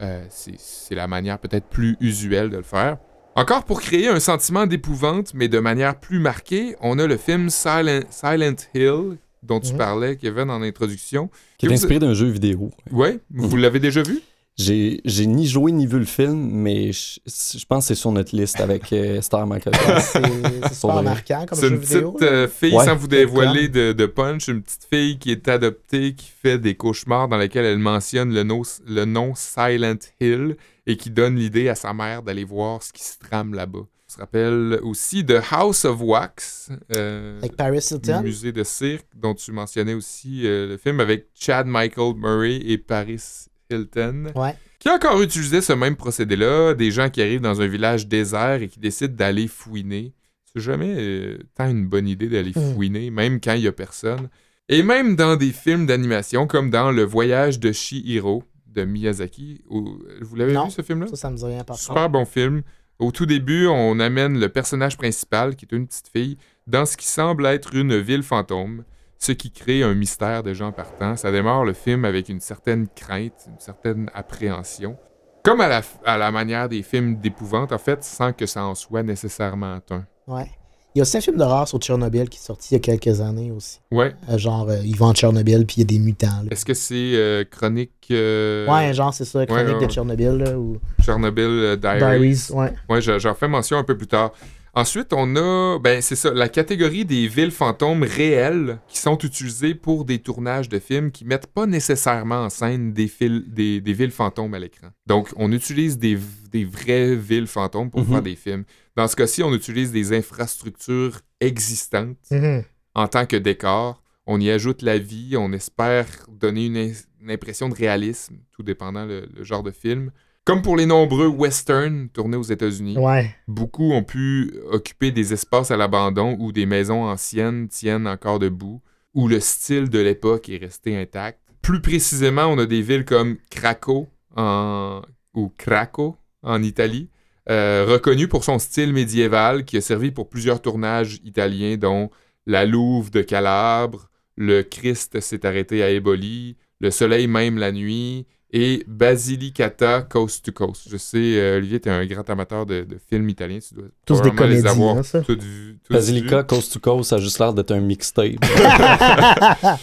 Euh, c'est la manière peut-être plus usuelle de le faire. Encore pour créer un sentiment d'épouvante, mais de manière plus marquée, on a le film Silent, Silent Hill, dont tu Mhm. parlais, Kevin, en introduction. Qui est vous- inspiré d'un jeu vidéo. Ouais, vous l'avez déjà vu? J'ai ni joué ni vu le film, mais je, je pense que c'est sur notre liste avec euh, Star Michael. <laughs> C'est super vrai. marquant comme C'est jeu une vidéo. petite euh, fille, Ouais. sans vous dévoiler de, de punch, une petite fille qui est adoptée, qui fait des cauchemars dans lesquels elle mentionne le nom Silent Hill et qui donne l'idée à sa mère d'aller voir ce qui se trame là-bas. On se rappelle aussi de House of Wax, euh, Avec Paris le Hilton. musée de cirque, dont tu mentionnais aussi euh, le film avec Chad Michael Murray et Paris Hilton Ouais. qui a encore utilisé ce même procédé-là, des gens qui arrivent dans un village désert et qui décident d'aller fouiner. C'est jamais euh, tant une bonne idée d'aller Mm. fouiner, même quand il y a personne. Et même dans des films d'animation, comme dans Le Voyage de Shihiro de Miyazaki. vous l'avez vu ce film-là? Ça, ça me dit rien par contre. Super bon film. Au tout début, on amène le personnage principal, qui est une petite fille, dans ce qui semble être une ville fantôme, ce qui crée un mystère de gens partant. Ça démarre le film avec une certaine crainte, une certaine appréhension. Comme à la, à la manière des films d'épouvante, en fait, sans que ça en soit nécessairement un. Ouais. Il y a aussi un film d'horreur sur Tchernobyl qui est sorti il y a quelques années aussi. Ouais. Euh, genre, euh, ils vont en Tchernobyl puis il y a des mutants. Est-ce que c'est euh, Chronique euh, Ouais, genre, c'est ça, Chronique ouais, ouais. de Tchernobyl. Là, ou Chernobyl euh, Diaries? Diaries. Ouais. Ouais, j'en fais mention un peu plus tard. Ensuite, on a, ben c'est ça, la catégorie des villes fantômes réelles qui sont utilisées pour des tournages de films qui mettent pas nécessairement en scène des, des, des villes fantômes à l'écran. Donc, on utilise des, vraies villes fantômes pour Mhm. faire des films. Dans ce cas-ci, on utilise des infrastructures existantes Mhm. en tant que décor. On y ajoute la vie, on espère donner une, impression de réalisme, tout dépendant le, le genre de film. Comme pour les nombreux westerns tournés aux États-Unis, Ouais. beaucoup ont pu occuper des espaces à l'abandon où des maisons anciennes tiennent encore debout, où le style de l'époque est resté intact. Plus précisément, on a des villes comme Craco en... ou Craco en Italie, euh, reconnu pour son style médiéval qui a servi pour plusieurs tournages italiens, dont La Louve de Calabre, Le Christ s'est arrêté à Éboli, Le Soleil même la nuit et Basilicata Coast to Coast. Je sais, euh, Olivier, tu es un grand amateur de, de films italiens. Tu dois Tous des probablement les comédies, avoir hein, ça. toutes vues- toutes Basilica, vues. Coast to Coast, ça a juste l'air d'être un mixtape. <laughs>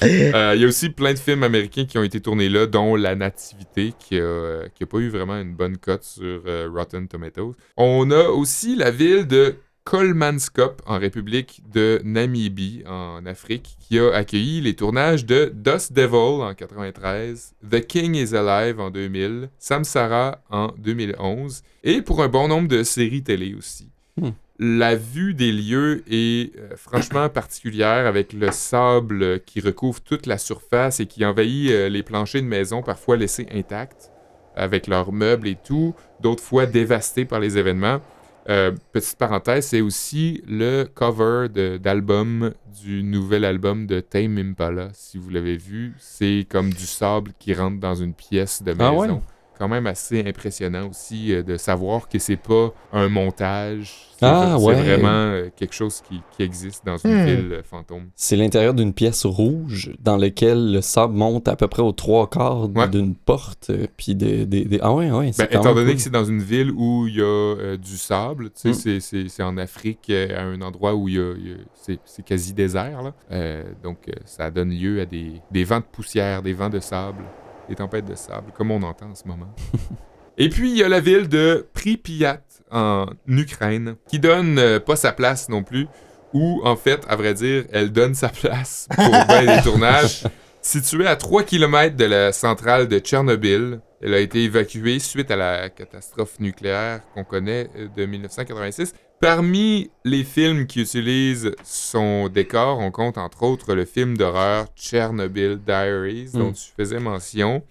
Euh, Il y a aussi plein de films américains qui ont été tournés là, dont La Nativité, qui a, euh, qui a pas eu vraiment une bonne cote sur euh, Rotten Tomatoes. On a aussi la ville de Kolmanskop, en République de Namibie, en Afrique, qui a accueilli les tournages de Dust Devil en 93, The King is Alive en 2000, Samsara en 2011, et pour un bon nombre de séries télé aussi. Hmm. La vue des lieux est euh, franchement particulière avec le sable qui recouvre toute la surface et qui envahit euh, les planchers de maison, parfois laissés intacts, avec leurs meubles et tout, d'autres fois dévastés par les événements. Euh, petite parenthèse, c'est aussi le cover d'album du nouvel album de Tame Impala. Si vous l'avez vu, c'est comme du sable qui rentre dans une pièce de Ah maison. ouais? Quand même assez impressionnant aussi euh, de savoir que c'est pas un montage. C'est Ah, c'est ouais. vraiment euh, quelque chose qui, qui existe dans une Hmm. ville euh, fantôme. C'est l'intérieur d'une pièce rouge dans laquelle le sable monte à peu près aux trois quarts Ouais. d'une porte. euh, Puis des, des, des- Ah ouais, ouais. c'est Ben, étant donné cool. que c'est dans une ville où il y a euh, du sable, tu sais, Mm. c'est- c'est c'est en Afrique, à un endroit où il y a, il y a- c'est c'est quasi désert. Là. Euh, donc, ça donne lieu à des, des vents de poussière, des vents de sable, des tempêtes de sable, comme on entend en ce moment. <laughs> Et puis, il y a la ville de Pripyat en Ukraine, qui donne euh, pas sa place non plus, ou en fait, à vrai dire, elle donne sa place <laughs> pour bien des tournages. Située à 3 km de la centrale de Tchernobyl, elle a été évacuée suite à la catastrophe nucléaire qu'on connaît euh, de 1986. Parmi les films qui utilisent son décor, on compte entre autres le film d'horreur Chernobyl Diaries, dont Mm. tu faisais mention,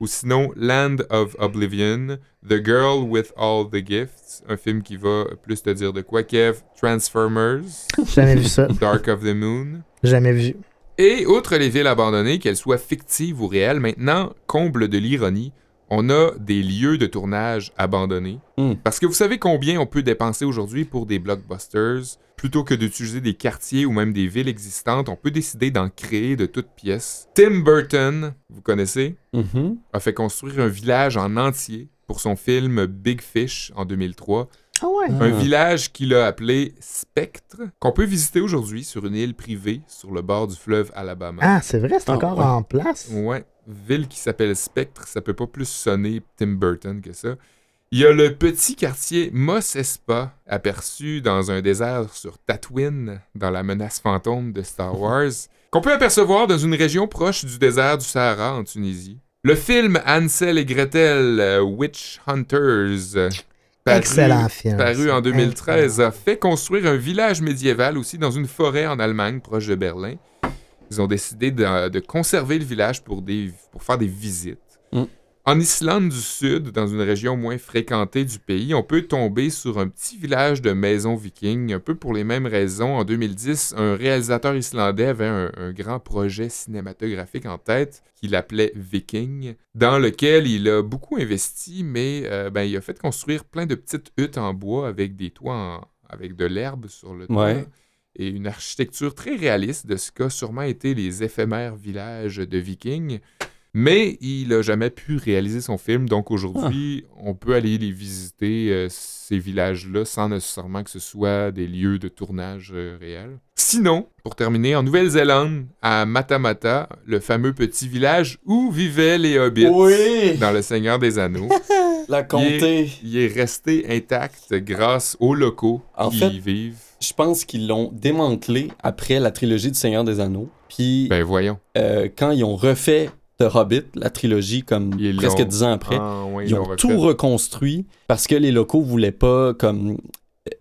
ou sinon Land of Oblivion, The Girl with All the Gifts, un film qui va plus te dire de quoi, Kev, Transformers, <laughs> Jamais vu ça. Dark of the Moon. Jamais vu. Et outre les villes abandonnées, qu'elles soient fictives ou réelles, maintenant, comble de l'ironie, on a des lieux de tournage abandonnés. Hmm. Parce que vous savez combien on peut dépenser aujourd'hui pour des blockbusters? Plutôt que d'utiliser des quartiers ou même des villes existantes, on peut décider d'en créer de toutes pièces. Tim Burton, vous connaissez, Mhm. a fait construire un village en entier pour son film Big Fish en 2003. Ah ouais. Un Ah. village qu'il a appelé Spectre, qu'on peut visiter aujourd'hui sur une île privée sur le bord du fleuve Alabama. Ah, c'est vrai, c'est Ah, encore ouais. en place. Ouais, ville qui s'appelle Spectre, ça peut pas plus sonner Tim Burton que ça. Il y a le petit quartier Mos Espa, aperçu dans un désert sur Tatooine, dans la menace fantôme de Star <laughs> Wars, qu'on peut apercevoir dans une région proche du désert du Sahara en Tunisie. Le film Hansel et Gretel, euh, Witch Hunters, euh, paru- Excellent film. paru en ça. 2013, a fait construire un village médiéval aussi dans une forêt en Allemagne, proche de Berlin. Ils ont décidé de, de conserver le village pour, des, pour faire des visites. Mm. En Islande du Sud, dans une région moins fréquentée du pays, on peut tomber sur un petit village de maisons vikings, un peu pour les mêmes raisons. En 2010, un réalisateur islandais avait un, un grand projet cinématographique en tête qu'il appelait Viking, dans lequel il a beaucoup investi, mais euh, ben, il a fait construire plein de petites huttes en bois avec des toits en- avec de l'herbe sur le toit. Ouais. Et une architecture très réaliste de ce qu'a sûrement été les éphémères villages de Vikings. Mais il n'a jamais pu réaliser son film, donc aujourd'hui, on peut aller les visiter, euh, ces villages-là, sans nécessairement que ce soit des lieux de tournage euh, réels. Sinon, pour terminer, en Nouvelle-Zélande, à Matamata, le fameux petit village où vivaient les hobbits Oui! dans Le Seigneur des Anneaux, <laughs> La comté. il est resté intact grâce aux locaux En qui fait- y vivent. Je pense qu'ils l'ont démantelé après la trilogie du Seigneur des Anneaux. Puis Ben voyons. euh, quand ils ont refait The Hobbit, la trilogie, comme Ils presque dix ans après, Ah, ouais, ils ont tout reconstruit parce que les locaux voulaient pas comme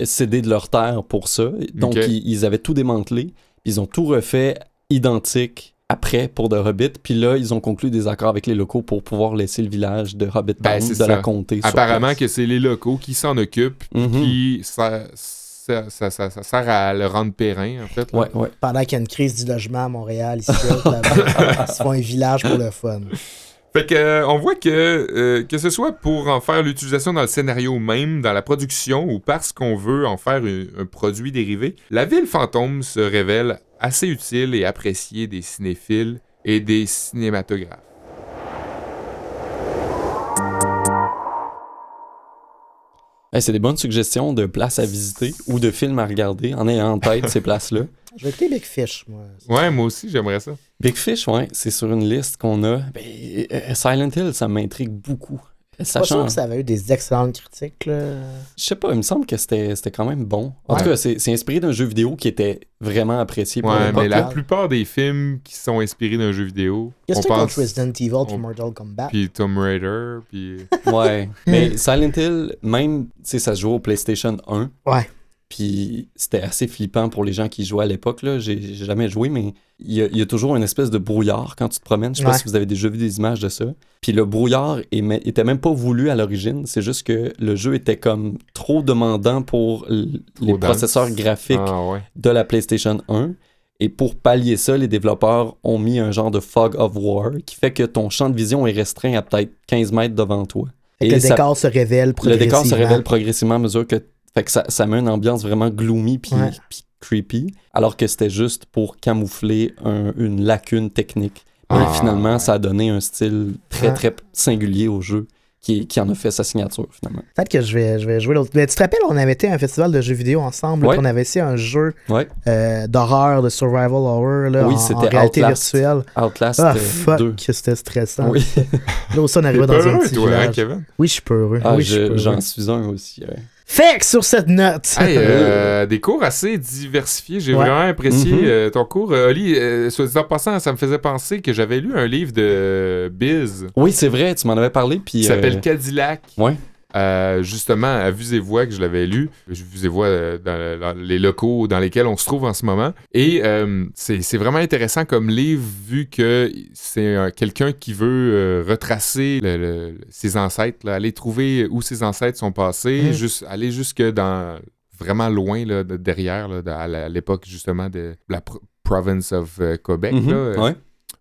céder de leur terre pour ça. Donc ils, ils avaient tout démantelé. Ils ont tout refait identique après pour The Hobbit. Puis là, ils ont conclu des accords avec les locaux pour pouvoir laisser le village de Hobbit Ben, de ça. la comté. Apparemment que c'est les locaux qui s'en occupent, Mhm. qui ça, ça, ça, ça- ça sert à le rendre périn, en fait. là. Ouais, ouais. Pendant qu'il y a une crise du logement à Montréal, ici, <laughs> là-bas, ils se font un village pour le fun. Fait que, euh, on voit que, euh, que ce soit pour en faire l'utilisation dans le scénario même, dans la production, ou parce qu'on veut en faire un, un produit dérivé, la ville fantôme se révèle assez utile et appréciée des cinéphiles et des cinématographes. Hey, c'est des bonnes suggestions de places à visiter ou de films à regarder en ayant en tête ces places-là. <laughs> Je vais écouter Big Fish, moi. Ouais, moi aussi, j'aimerais ça. Big Fish, ouais, c'est sur une liste qu'on a. Ben, euh, Silent Hill, ça m'intrigue beaucoup. Pas Sachant, sûr que ça avait eu des excellentes critiques, là. je sais pas, il me semble que c'était c'était quand même bon. En Ouais. tout cas, c'est c'est inspiré d'un jeu vidéo qui était vraiment apprécié pour Ouais, mais la plupart des films qui sont inspirés d'un jeu vidéo, que tu contre pense... Resident Evil puis on- Mortal Kombat? Puis Tomb Raider, puis... Ouais. <laughs> mais Silent Hill, même, tu sais, ça se jouait au PlayStation 1. Ouais. Puis c'était assez flippant pour les gens qui jouaient à l'époque. là. J'ai j'ai jamais joué, mais il y, a, il y a toujours une espèce de brouillard quand tu te promènes. Je sais pas si vous avez déjà vu des images de ça. Puis le brouillard était même pas voulu à l'origine. C'est juste que le jeu était comme trop demandant pour l- les dense. processeurs graphiques Ah ouais. de la PlayStation 1. Et pour pallier ça, les développeurs ont mis un genre de fog of war qui fait que ton champ de vision est restreint à peut-être 15 mètres devant toi. Que le ça- décor se révèle le progressivement. décor se révèle progressivement à mesure que. Fait que ça, ça met une ambiance vraiment gloomy puis Ouais. puis creepy, alors que c'était juste pour camoufler un- une lacune technique. Mais Ah. finalement, ça a donné un style très, Ouais. très singulier au jeu qui, qui en a fait sa signature, finalement. Peut-être que je vais, je vais jouer l'autre. Mais tu te rappelles, on avait été à un festival de jeux vidéo ensemble, Ouais. on avait essayé un jeu Ouais. euh, d'horreur, de survival horror, là, Oui, en, c'était en réalité Outlast. virtuelle. Outlast Ah, fuck, 2. que c'était stressant. Oui, Là aussi, on arrivait pas dans un petit toi, hein, village. Kevin? oui, je suis pas heureux. Ah, oui, je j'en suis un aussi. ouais. Fait que sur cette note, Hey, <laughs> euh, des cours assez diversifiés. J'ai Ouais. vraiment apprécié Mhm. euh, ton cours. Euh, Oli, euh, soit dit en passant, ça me faisait penser que j'avais lu un livre de Biz Oui, c'est vrai, tu m'en avais parlé. Puis, euh, s'appelle Cadillac. ouais. Euh, justement, à Vues et Voix que je l'avais lu. Je Vues et Voix euh, dans, dans les locaux dans lesquels on se trouve en ce moment. Et euh, c'est vraiment intéressant comme livre vu que c'est quelqu'un qui veut retracer le- le- ses ancêtres, là, aller trouver où ses ancêtres sont passés, juste, aller jusque dans vraiment loin là, de- derrière, là, à l'époque justement de la pro- province of Quebec. Là, euh, ouais.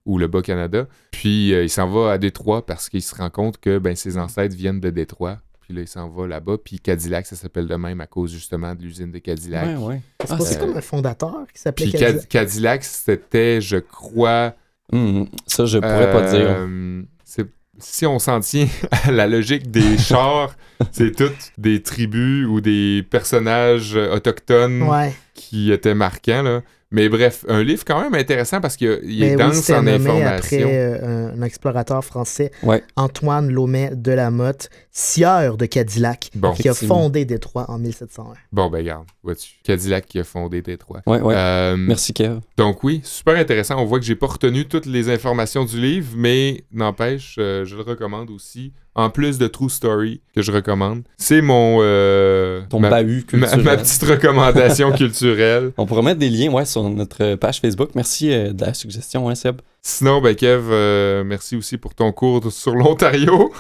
ou le Bas-Canada. Puis euh, il s'en va à Détroit parce qu'il se rend compte que ben, ses ancêtres viennent de Détroit. Puis là, il s'en va là-bas. Puis Cadillac, ça s'appelle de même à cause justement de l'usine de Cadillac. Ouais, ouais. c'est Ah, pas- c'est- comme un fondateur qui s'appelait Puis Cadillac? Cad- Cadillac, c'était, je crois... Hum, ça, je pourrais pas dire. euh, c'est- Si on s'en tient <laughs> à la logique des <laughs> chars, c'est toutes des tribus ou des personnages autochtones Ouais. qui étaient marquants. Là. Mais bref, un livre quand même intéressant parce qu'il est oui, dense c'était en nommé information. après euh, un, explorateur français, Ouais. Antoine Laumet de la Motte, sieur de Cadillac, Bon. qui a fondé Détroit en 1701. Bon, ben regarde, vois-tu. Cadillac qui a fondé Détroit. Ouais, ouais. Euh, Merci, Kev. Donc oui, super intéressant. On voit que j'ai pas retenu toutes les informations du livre, mais n'empêche, euh, je le recommande aussi. En plus de True Story, que je recommande. C'est mon... euh, Ton ma, bahut <laughs> ma- culturel. ma petite recommandation <laughs> culturelle. On pourrait mettre des liens ouais, sur notre page Facebook. Merci euh, de la suggestion, hein, Seb. Sinon, ben Kev, euh, merci aussi pour ton cours sur l'Ontario.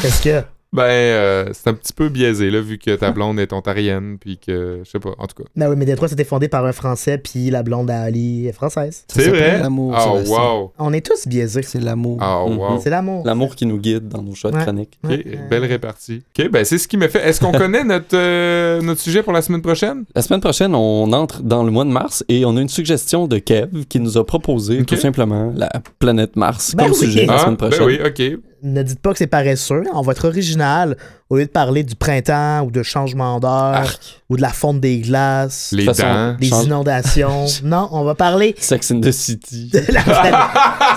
Qu'est-ce que. Ben, euh, c'est un petit peu biaisé, là, vu que ta blonde est ontarienne, puis que, je sais pas, en tout cas. Ben oui, mais Détroit, c'était fondé par un Français, puis la blonde à Ali est française. Ça C'est vrai? L'amour, Oh, wow! On est tous biaisés. C'est l'amour. Oh, wow! C'est l'amour. L'amour qui nous guide dans nos choix de Ouais. chronique. Ok, Ouais, belle euh, répartie. Ok, ben c'est ce qui me fait. Est-ce qu'on <laughs> connaît notre, euh, notre sujet pour la semaine prochaine? La semaine prochaine, on entre dans le mois de mars et on a une suggestion de Kev qui nous a proposé tout simplement la planète Mars Ben comme oui. sujet la Ah, semaine ben prochaine. oui, ok. Ne dites pas que c'est paresseux. On va être original. Au lieu de parler du printemps ou de changement d'heure ou de la fonte des glaces, Les De toute façon, dents. des change- inondations. <laughs> non, on va parler Sex in the City. <laughs> de la planète.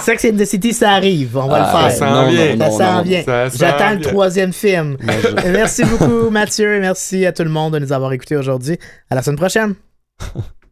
Sex and the City, ça arrive. On va Ah, le ça faire. s'en vient. Ça s'en vient. Ça s'en J'attends le vient. troisième film. Je- Merci beaucoup, Mathieu, et merci à tout le monde de nous avoir écoutés aujourd'hui. À la semaine prochaine. <laughs>